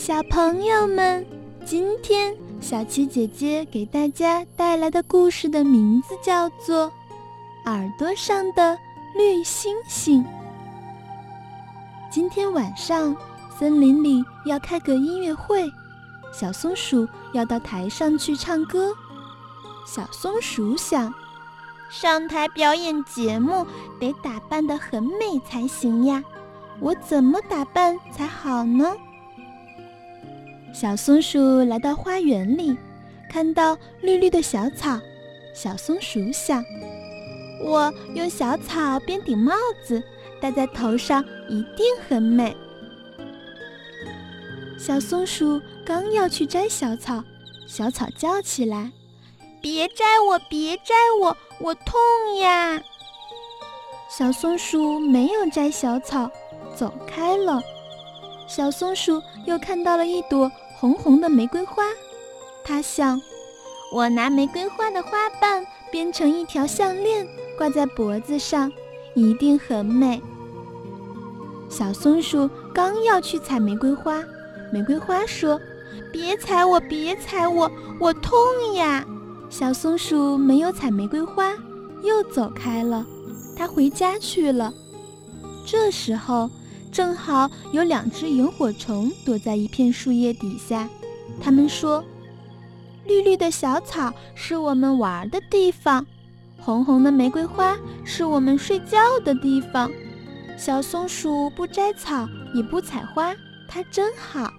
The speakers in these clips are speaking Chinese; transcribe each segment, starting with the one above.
小朋友们，今天小七姐姐给大家带来的故事的名字叫做《耳朵上的绿星星》。今天晚上，森林里要开个音乐会，小松鼠要到台上去唱歌。小松鼠想，上台表演节目得打扮得很美才行呀。我怎么打扮才好呢？小松鼠来到花园里，看到绿绿的小草。小松鼠想：我用小草编顶帽子，戴在头上一定很美。小松鼠刚要去摘小草，小草叫起来：“别摘我，别摘我，我痛呀！”小松鼠没有摘小草。走开了，小松鼠又看到了一朵红红的玫瑰花。它想，我拿玫瑰花的花瓣编成一条项链，挂在脖子上，一定很美。小松鼠刚要去采玫瑰花，玫瑰花说：“别采我，别采我，我痛呀！”小松鼠没有采玫瑰花，又走开了。它回家去了。这时候。正好有两只萤火虫躲在一片树叶底下，他们说：“绿绿的小草是我们玩的地方，红红的玫瑰花是我们睡觉的地方。小松鼠不摘草也不采花，它真好。”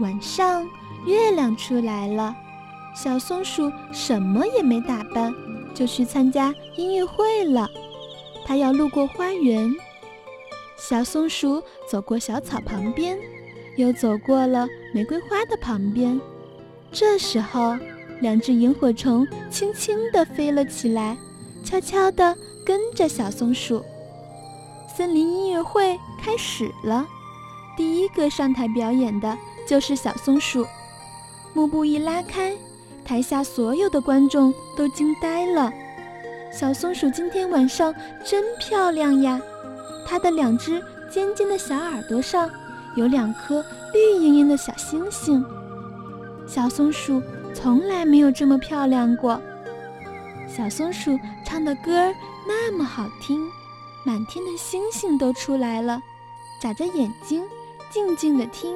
晚上月亮出来了，小松鼠什么也没打扮，就去参加音乐会了。它要路过花园。小松鼠走过小草旁边，又走过了玫瑰花的旁边。这时候，两只萤火虫轻轻地飞了起来，悄悄地跟着小松鼠。森林音乐会开始了，第一个上台表演的就是小松鼠。幕布一拉开，台下所有的观众都惊呆了。小松鼠今天晚上真漂亮呀！它的两只尖尖的小耳朵上有两颗绿莹莹的小星星。小松鼠从来没有这么漂亮过。小松鼠唱的歌那么好听，满天的星星都出来了，眨着眼睛静静地听。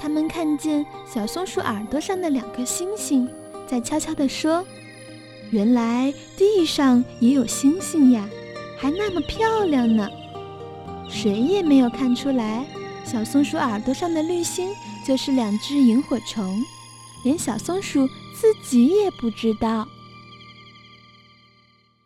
他们看见小松鼠耳朵上的两颗星星，在悄悄地说：“原来地上也有星星呀。”还那么漂亮呢，谁也没有看出来，小松鼠耳朵上的绿星就是两只萤火虫，连小松鼠自己也不知道。